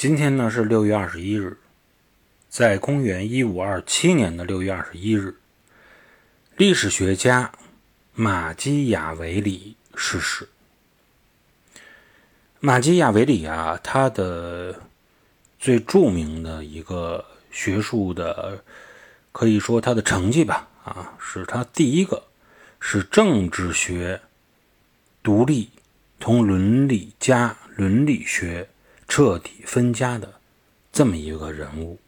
今天呢是六月二十一日，在公元一五二七年的六月二十一日，历史学家马基雅维里逝世。马基雅维里啊，他的最著名的一个学术的，可以说他的成绩吧，啊，是他第一个是政治学独立同伦理加伦理学。彻底分家的这么一个人物，